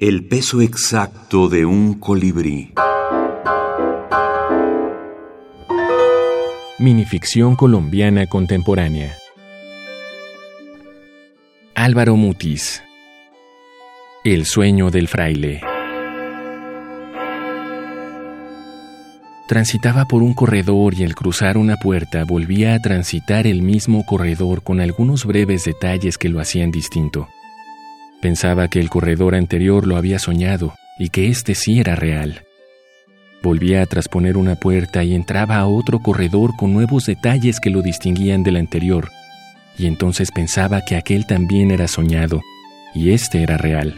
El peso exacto de un colibrí. Minificción colombiana contemporánea. Álvaro Mutis. El sueño del fraile. Transitaba por un corredor y al cruzar una puerta volvía a transitar el mismo corredor con algunos breves detalles que lo hacían distinto. Pensaba que el corredor anterior lo había soñado y que este sí era real. Volvía a trasponer una puerta y entraba a otro corredor con nuevos detalles que lo distinguían del anterior, y entonces pensaba que aquel también era soñado y este era real.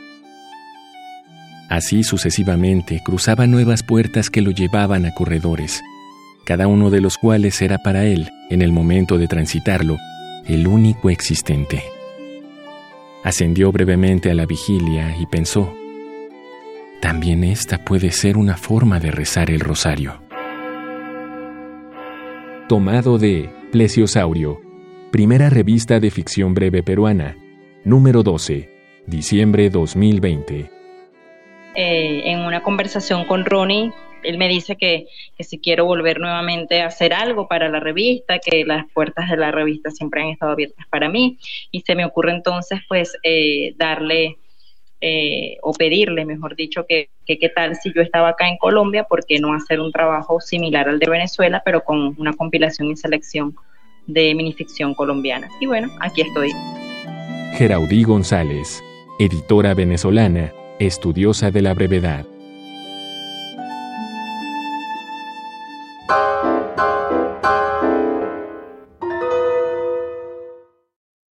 Así sucesivamente cruzaba nuevas puertas que lo llevaban a corredores, cada uno de los cuales era para él, en el momento de transitarlo, el único existente. Ascendió brevemente a la vigilia y pensó, también esta puede ser una forma de rezar el rosario. Tomado de Plesiosaurio, primera revista de ficción breve peruana, número 12, diciembre 2020. Eh, en una conversación con Ronnie, él me dice que, si quiero volver nuevamente a hacer algo para la revista, que las puertas de la revista siempre han estado abiertas para mí, y se me ocurre entonces pues eh, darle eh, o pedirle, mejor dicho, que, que qué tal si yo estaba acá en Colombia, ¿por qué no hacer un trabajo similar al de Venezuela, pero con una compilación y selección de minificción colombiana? Y bueno, aquí estoy. Geraudí González, editora venezolana estudiosa de la brevedad.